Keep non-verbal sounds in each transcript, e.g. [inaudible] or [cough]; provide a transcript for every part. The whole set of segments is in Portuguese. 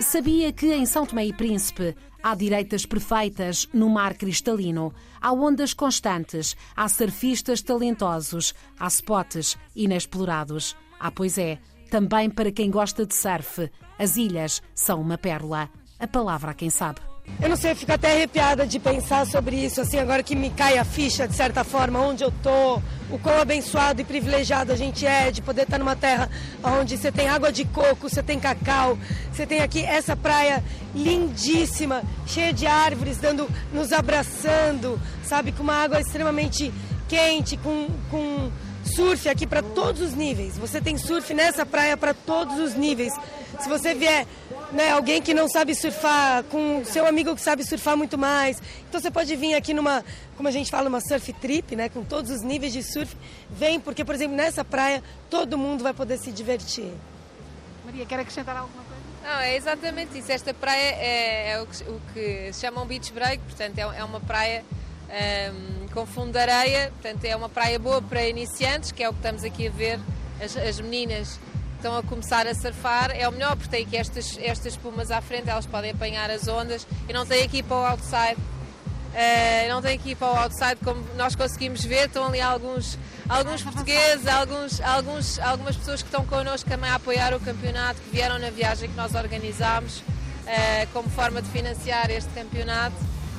Sabia que em São Tomé e Príncipe há direitas perfeitas no mar cristalino, há ondas constantes, há surfistas talentosos, há spots inexplorados. Ah, pois é, também para quem gosta de surf, as ilhas são uma pérola. A palavra a quem sabe. Eu não sei, eu fico até arrepiada de pensar sobre isso, assim, agora que me cai a ficha, de certa forma, onde eu tô, o quão abençoado e privilegiado a gente é de poder estar numa terra onde você tem água de coco, você tem cacau, você tem aqui essa praia lindíssima, cheia de árvores, dando, nos abraçando, sabe, com uma água extremamente quente, com, com surf aqui para todos os níveis. Você tem surf nessa praia para todos os níveis. Se você vier né, alguém que não sabe surfar, com seu amigo que sabe surfar muito mais. Então você pode vir aqui numa, como a gente fala, uma surf trip, né, com todos os níveis de surf. Vem, porque, por exemplo, nessa praia todo mundo vai poder se divertir. Maria, quer acrescentar alguma coisa? Não, é exatamente isso. Esta praia é, é o, que, o, que, se chama um beach break, portanto, é, é uma praia um, com fundo de areia, portanto, é uma praia boa para iniciantes, que é o que estamos aqui a ver. As, as meninas estão a começar a surfar, é o melhor porque tem aqui estas, estas espumas à frente, elas podem apanhar as ondas e não tem aqui para o outside. Uh, não tem aqui para o outside, como nós conseguimos ver, estão ali alguns, alguns portugueses, alguns, alguns, algumas pessoas que estão connosco também a apoiar o campeonato, que vieram na viagem que nós organizámos uh, como forma de financiar este campeonato.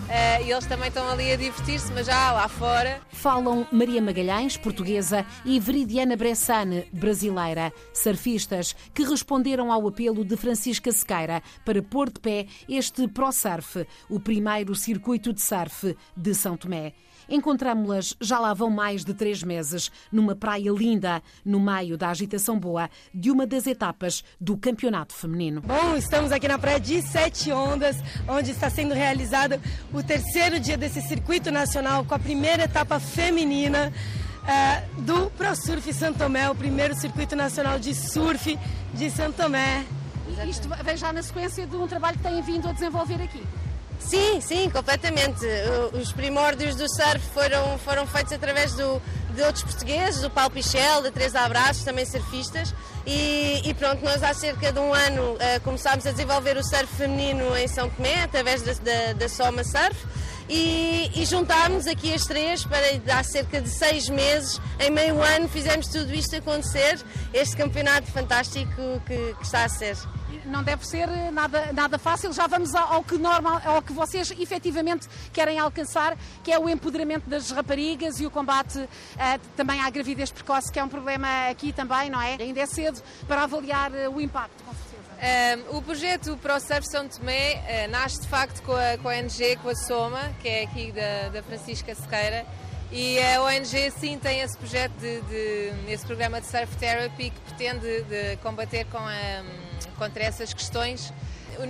Uh, e eles também estão ali a divertir-se, mas já lá fora. Falam Maria Magalhães, portuguesa, e Veridiana Bressane, brasileira, surfistas que responderam ao apelo de Francisca Sequeira para pôr de pé este ProSurf, o primeiro circuito de surf de São Tomé. Encontramos-las já lá vão mais de três meses, numa praia linda, no meio da agitação boa de uma das etapas do campeonato feminino. Bom, estamos aqui na praia de Sete Ondas, onde está sendo realizado o terceiro dia desse circuito nacional com a primeira etapa feminina. Uh, do ProSurf Santo Tomé, o primeiro circuito nacional de surf de Santo Tomé. E isto vem já na sequência de um trabalho que têm vindo a desenvolver aqui. Sim, sim, completamente. Os primórdios do surf foram, foram feitos através do, de outros portugueses, do Paulo Pichel, da Teresa Abraços, também surfistas. E, e, pronto, nós há cerca de um ano uh, começámos a desenvolver o surf feminino em São Tomé, através da, da, da Soma Surf. E, e juntámos aqui as três para há cerca de seis meses, em meio ano, fizemos tudo isto acontecer, este campeonato fantástico que, que está a ser não deve ser nada, nada fácil. Já vamos ao que, normal, ao que vocês efetivamente querem alcançar, que é o empoderamento das raparigas e o combate uh, também à gravidez precoce, que é um problema aqui também, não é? Ainda é cedo para avaliar uh, o impacto, com certeza. Um, o projeto ProSurf São Tomé uh, nasce de facto com a, com a ONG, com a Soma, que é aqui da, da Francisca Sequeira, e a ONG sim tem esse projeto, de, de, esse programa de Surf Therapy que pretende de combater com a, contra essas questões.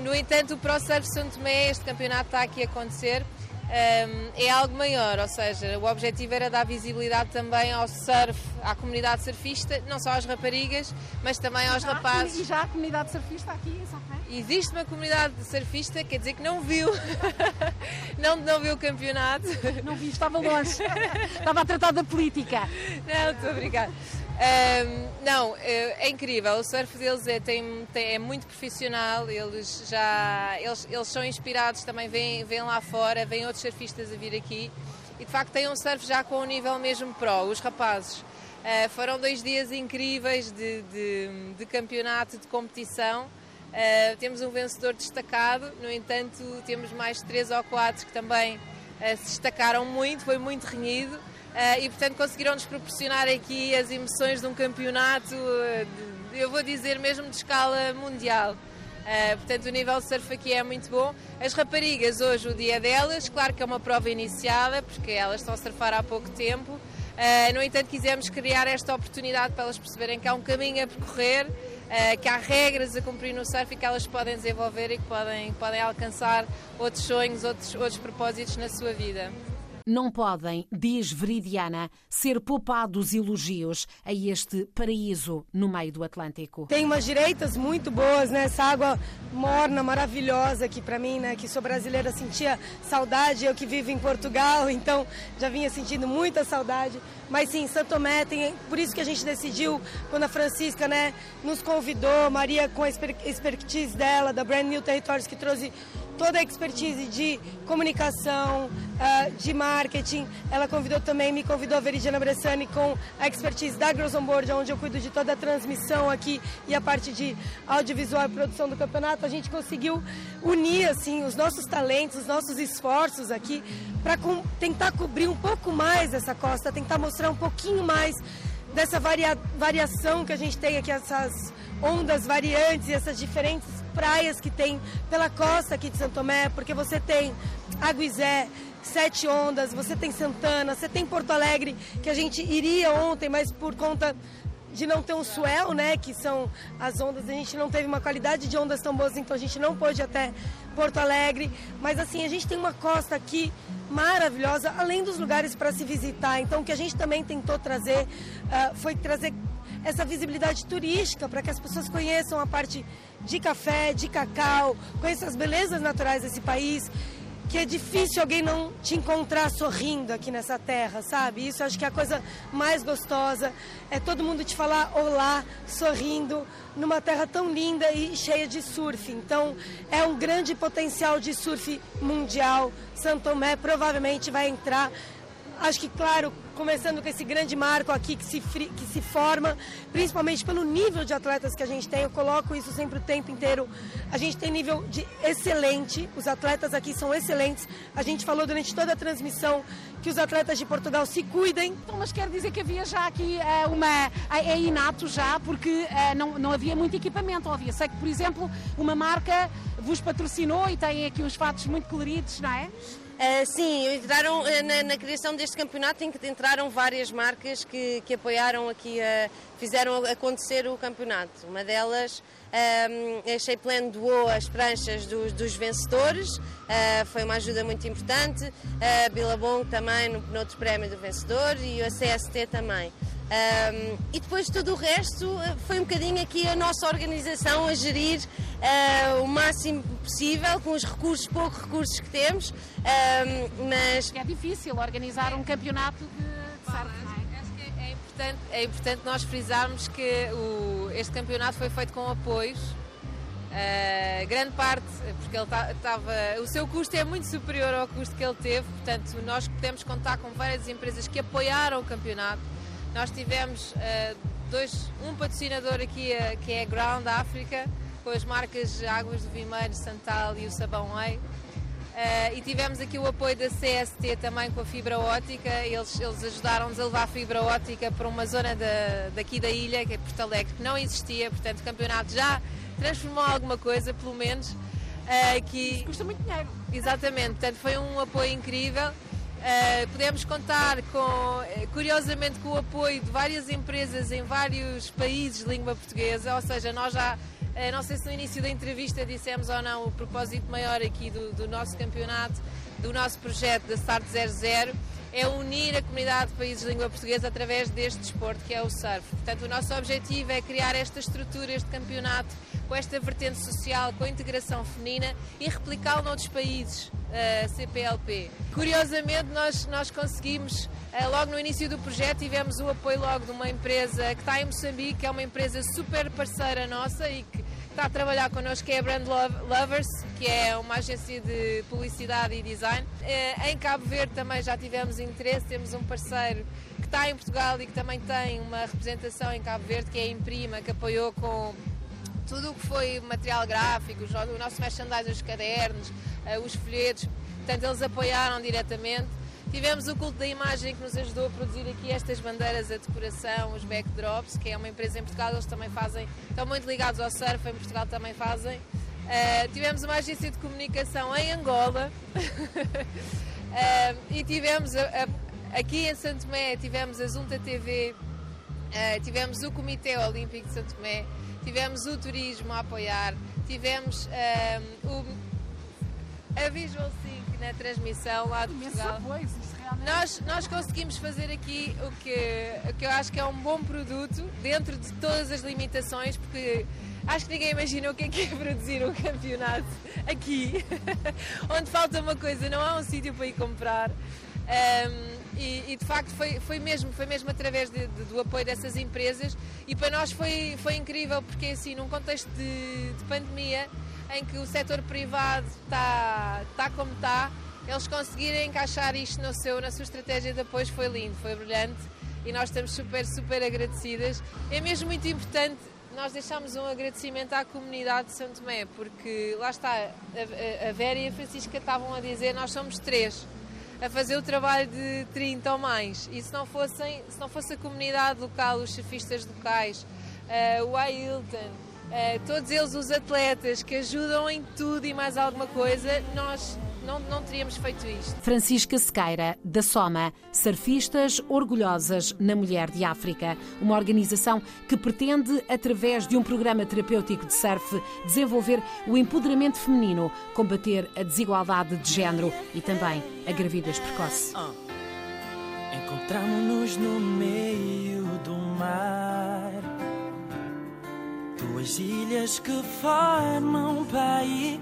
No entanto, o ProSurf São Tomé, este campeonato está aqui a acontecer, é algo maior, ou seja, o objetivo era dar visibilidade também ao surf, à comunidade surfista, não só às raparigas, mas também aos já, rapazes. E já a comunidade surfista aqui em São? Existe uma comunidade surfista, quer dizer que não viu, [laughs] não, não viu o campeonato. Não vi, estava longe, [laughs] estava a tratar da política. Não, estou a brincar. Um, não, é, é, incrível. O surf deles é, tem, tem, é muito profissional. Eles já eles, eles são inspirados também, vêm, vêm lá fora, vêm outros surfistas a vir aqui e de facto têm um surf já com um nível mesmo pro. Os rapazes uh, foram dois dias incríveis de, de, de campeonato, de competição. Uh, temos um vencedor destacado, no entanto, temos mais três ou quatro que também uh, se destacaram muito, foi muito renhido. Uh, e portanto conseguiram-nos proporcionar aqui as emoções de um campeonato, de, eu vou dizer mesmo de escala mundial. Uh, portanto, o nível de surf aqui é muito bom. As raparigas, hoje, o dia delas, claro que é uma prova iniciada, porque elas estão a surfar há pouco tempo. Uh, no entanto, quisemos criar esta oportunidade para elas perceberem que há um caminho a percorrer, uh, que há regras a cumprir no surf e que elas podem desenvolver e que podem, podem alcançar outros sonhos, outros, outros propósitos na sua vida. Não podem, diz Veridiana, ser poupados elogios a este paraíso no meio do Atlântico. Tem umas direitas muito boas, né? Essa água morna, maravilhosa aqui para mim, né? Que sou brasileira, sentia saudade, eu que vivo em Portugal, [laughs] então já vinha sentindo muita saudade. Mas sim, Santo Tomé, tem, por isso que a gente decidiu, quando a Francisca né, nos convidou, Maria com a expertise dela, da Brand New Territories, que trouxe toda a expertise de comunicação, uh, de marketing. Ela convidou também, me convidou a Veridiana Bressani com a expertise da Girls on Board, onde eu cuido de toda a transmissão aqui e a parte de audiovisual e produção do campeonato. A gente conseguiu unir assim os nossos talentos, os nossos esforços aqui para com, tentar cobrir um pouco mais essa costa, tentar mostrar um pouquinho mais dessa varia, variação que a gente tem aqui, essas ondas variantes essas diferentes praias que tem pela costa aqui de Santo Tomé, porque você tem Aguizé, Sete Ondas, você tem Santana, você tem Porto Alegre, que a gente iria ontem, mas por conta de não ter um swell, né, que são as ondas, a gente não teve uma qualidade de ondas tão boas, então a gente não pôde até Porto Alegre, mas assim, a gente tem uma costa aqui maravilhosa, além dos lugares para se visitar. Então, o que a gente também tentou trazer uh, foi trazer essa visibilidade turística para que as pessoas conheçam a parte de café, de cacau, conheçam as belezas naturais desse país que é difícil alguém não te encontrar sorrindo aqui nessa terra, sabe? Isso acho que é a coisa mais gostosa, é todo mundo te falar olá, sorrindo, numa terra tão linda e cheia de surf. Então, é um grande potencial de surf mundial. Santo Tomé provavelmente vai entrar acho que, claro, começando com esse grande marco aqui que se, que se forma, principalmente pelo nível de atletas que a gente tem, eu coloco isso sempre o tempo inteiro. A gente tem nível de excelente, os atletas aqui são excelentes. A gente falou durante toda a transmissão que os atletas de Portugal se cuidem. Então, mas quer dizer que havia já aqui uh, uma. é inato já, porque uh, não, não havia muito equipamento. Havia. Sei que, por exemplo, uma marca vos patrocinou e tem aqui uns fatos muito coloridos, não é? Uh, sim, entraram uh, na, na, criação deste campeonato em que entraram várias marcas que, que apoiaram aqui, uh, fizeram acontecer o campeonato. Uma delas, a Shapeland doou as pranchas dos, dos vencedores, foi uma ajuda muito importante. A Billabong também no, no outro prémio do vencedor e a CST também. Um, e depois todo o resto foi um bocadinho aqui a nossa organização a gerir uh, o máximo possível com os recursos, poucos recursos que temos, um, mas... É difícil organizar um campeonato de, de surf, é? Acho que é importante, é importante nós frisarmos que o, este campeonato foi feito com apoios Uh, grande parte, porque ele estava. o seu custo é muito superior ao custo que ele teve, portanto, nós podemos contar com várias empresas que apoiaram o campeonato. Nós tivemos uh, dois, um patrocinador aqui uh, que é Ground África, com as marcas Águas do Vimeiro, Santal e o Sabão Way. Uh, e tivemos aqui o apoio da CST também com a fibra ótica. Eles, eles ajudaram-nos a levar a fibra ótica para uma zona da, daqui da ilha, que é Porto Alegre, que não existia. Portanto, o campeonato já transformou alguma coisa, pelo menos. Uh, que... Isso custa muito dinheiro. Exatamente, portanto, foi um apoio incrível. Uh, podemos contar com, curiosamente, com o apoio de várias empresas em vários países de língua portuguesa, ou seja, nós já eh, não sei se no início da entrevista dissemos ou não o propósito maior aqui do, do nosso campeonato, do nosso projeto da Start 00 é unir a comunidade de países de língua portuguesa através deste desporto que é o surf. Portanto, o nosso objetivo é criar esta estrutura, este campeonato, com esta vertente social, com a integração feminina e replicá-lo noutros países, uh, CPLP. Curiosamente, nós, nós conseguimos, uh, logo no início do projeto, tivemos o apoio logo de uma empresa que está em Moçambique, que é uma empresa super parceira nossa e que está a trabalhar connosco, que é a Brand Lovers, que é uma agência de publicidade e design. Eh, em Cabo Verde também já tivemos interesse, temos um parceiro que está em Portugal e que também tem uma representação em Cabo Verde, que é a Imprima, que apoiou com tudo o que foi material gráfico, o nosso merchandising, os cadernos, eh, os folhetos, portanto eles apoiaram diretamente. Tivemos o Culto da Imagem que nos ajudou a produzir aqui estas bandeiras, a decoração, os backdrops, que é uma empresa em Portugal, eles também fazem, estão muito ligados ao surf, em Portugal também fazem. Uh, tivemos uma agência de comunicação em Angola uh, [laughs] e tivemos a, a, aqui em Santo Tomé, tivemos a Zunta TV, uh, tivemos o Comitê Olímpico de Santo Tomé, tivemos o turismo a apoiar, tivemos o, a Visual Sync na transmissão lá de Portugal. Apoio, Nós, nós conseguimos fazer aqui o que, o que eu acho que é um bom produto dentro de todas as limitações, porque acho que ninguém imagina o que é que é produzir um campeonato aqui, [laughs] onde falta uma coisa, não há um sítio para ir comprar. Um, e, e, de facto foi, foi, mesmo, foi mesmo através de, de, do apoio dessas empresas e para nós foi, foi incrível porque assim num contexto de, de pandemia em que o setor privado está, está como está, eles conseguirem encaixar isto no seu, na sua estratégia de apoio foi lindo, foi brilhante e nós estamos super, super agradecidas. É mesmo muito importante nós deixamos um agradecimento à comunidade de Santo Tomé, porque lá está, a, a Vera e a Francisca estavam a dizer, nós somos três a fazer o trabalho de 30 ou mais. E se não, fossem, se não fosse a comunidade local, os surfistas locais, uh, o Ailton, uh, todos eles os atletas que ajudam em tudo e mais alguma coisa, nós não, não teríamos feito isto. Francisca Sequeira, da Soma, Surfistas Orgulhosas na Mulher de África, uma organização que pretende, através de um programa terapêutico de surf, desenvolver o empoderamento feminino, combater a desigualdade de género e também a gravidez precoce. Uh. Encontramos-nos no meio do mar. Duas ilhas que formam um país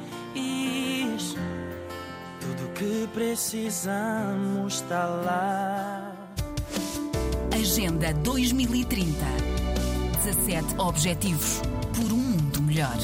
que precisamos está lá. Agenda 2030. 17 Objetivos por um mundo melhor.